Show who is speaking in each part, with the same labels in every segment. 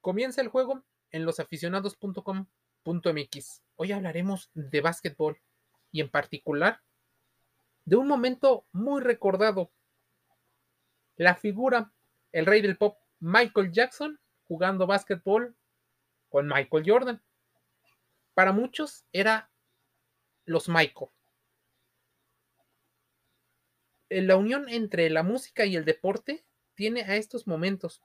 Speaker 1: Comienza el juego en losaficionados.com.mx. Hoy hablaremos de básquetbol y en particular de un momento muy recordado. La figura, el rey del pop, Michael Jackson, jugando básquetbol con Michael Jordan. Para muchos era los Michael. La unión entre la música y el deporte tiene a estos momentos.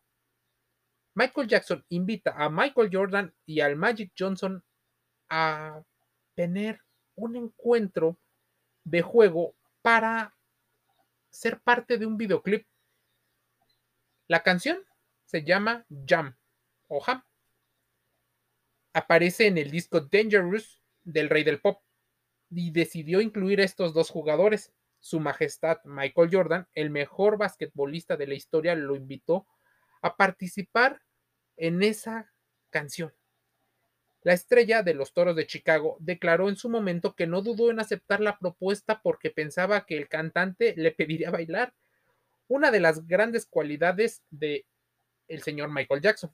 Speaker 1: Michael Jackson invita a Michael Jordan y al Magic Johnson a tener un encuentro de juego para ser parte de un videoclip. La canción se llama Jam o Ham. Aparece en el disco Dangerous del Rey del Pop y decidió incluir a estos dos jugadores. Su Majestad Michael Jordan, el mejor basquetbolista de la historia, lo invitó a participar en esa canción. La estrella de los Toros de Chicago declaró en su momento que no dudó en aceptar la propuesta porque pensaba que el cantante le pediría bailar, una de las grandes cualidades de el señor Michael Jackson,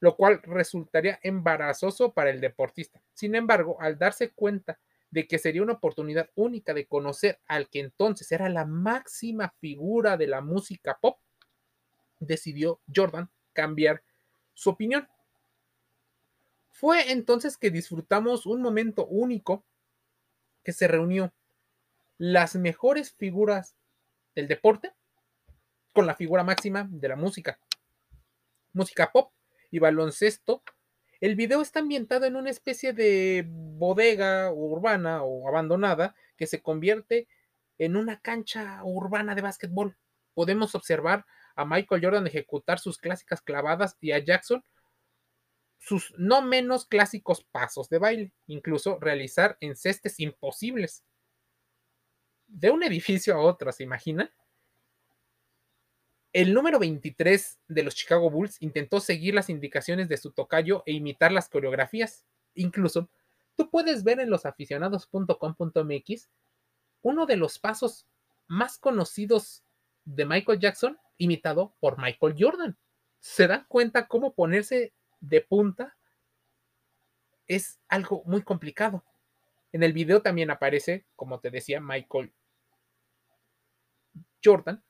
Speaker 1: lo cual resultaría embarazoso para el deportista. Sin embargo, al darse cuenta de que sería una oportunidad única de conocer al que entonces era la máxima figura de la música pop, decidió Jordan cambiar su opinión. Fue entonces que disfrutamos un momento único que se reunió las mejores figuras del deporte con la figura máxima de la música. Música pop y baloncesto. El video está ambientado en una especie de bodega urbana o abandonada que se convierte en una cancha urbana de básquetbol. Podemos observar a Michael Jordan ejecutar sus clásicas clavadas y a Jackson sus no menos clásicos pasos de baile, incluso realizar encestes imposibles. De un edificio a otro, ¿se imaginan? El número 23 de los Chicago Bulls intentó seguir las indicaciones de su tocayo e imitar las coreografías. Incluso, tú puedes ver en losaficionados.com.mx uno de los pasos más conocidos de Michael Jackson imitado por Michael Jordan. ¿Se dan cuenta cómo ponerse de punta es algo muy complicado? En el video también aparece, como te decía, Michael Jordan,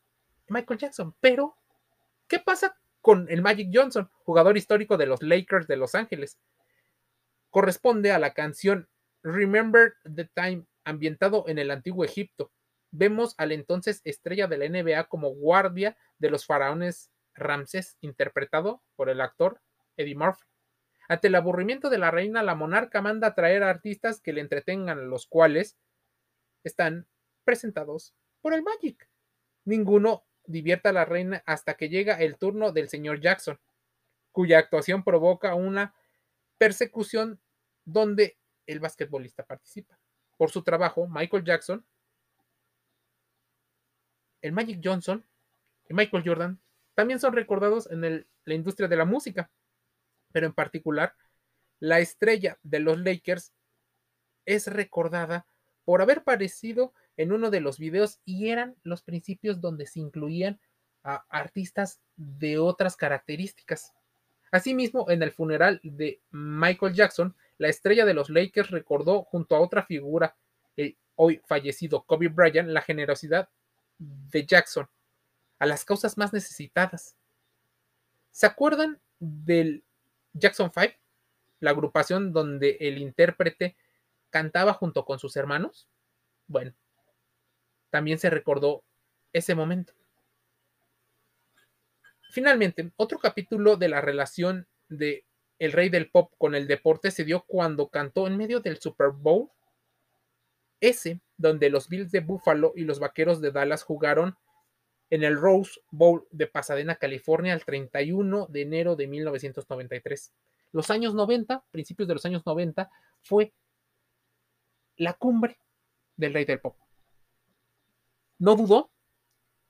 Speaker 1: Michael Jackson. Pero, ¿qué pasa con el Magic Johnson, jugador histórico de los Lakers de Los Ángeles? Corresponde a la canción Remember the Time, ambientado en el antiguo Egipto vemos al entonces estrella de la NBA como guardia de los faraones Ramsés, interpretado por el actor Eddie Murphy. Ante el aburrimiento de la reina, la monarca manda a traer a artistas que le entretengan, los cuales están presentados por el Magic. Ninguno divierta a la reina hasta que llega el turno del señor Jackson, cuya actuación provoca una persecución donde el basquetbolista participa. Por su trabajo, Michael Jackson el Magic Johnson y Michael Jordan también son recordados en la industria de la música, pero en particular la estrella de los Lakers es recordada por haber aparecido en uno de los videos y eran los principios donde se incluían a artistas de otras características. Asimismo, en el funeral de Michael Jackson, la estrella de los Lakers recordó junto a otra figura, el hoy fallecido Kobe Bryant, la generosidad de Jackson a las causas más necesitadas. ¿Se acuerdan del Jackson 5? La agrupación donde el intérprete cantaba junto con sus hermanos. Bueno, también se recordó ese momento. Finalmente, otro capítulo de la relación de el rey del pop con el deporte se dio cuando cantó en medio del Super Bowl ese donde los Bills de Buffalo y los Vaqueros de Dallas jugaron en el Rose Bowl de Pasadena, California, el 31 de enero de 1993. Los años 90, principios de los años 90, fue la cumbre del rey del pop. No dudó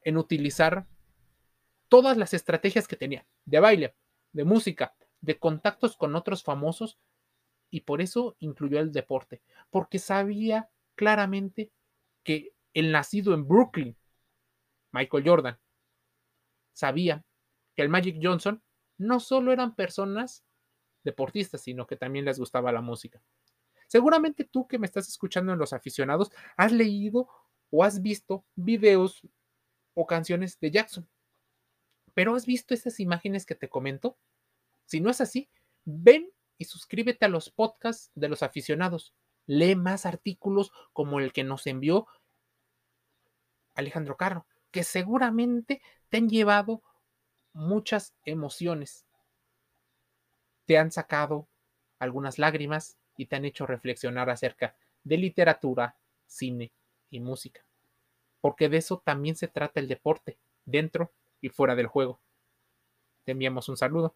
Speaker 1: en utilizar todas las estrategias que tenía, de baile, de música, de contactos con otros famosos, y por eso incluyó el deporte, porque sabía claramente que el nacido en Brooklyn, Michael Jordan, sabía que el Magic Johnson no solo eran personas deportistas, sino que también les gustaba la música. Seguramente tú que me estás escuchando en los aficionados, has leído o has visto videos o canciones de Jackson. Pero has visto esas imágenes que te comento? Si no es así, ven y suscríbete a los podcasts de los aficionados. Lee más artículos como el que nos envió Alejandro Carro, que seguramente te han llevado muchas emociones. Te han sacado algunas lágrimas y te han hecho reflexionar acerca de literatura, cine y música. Porque de eso también se trata el deporte, dentro y fuera del juego. Te enviamos un saludo.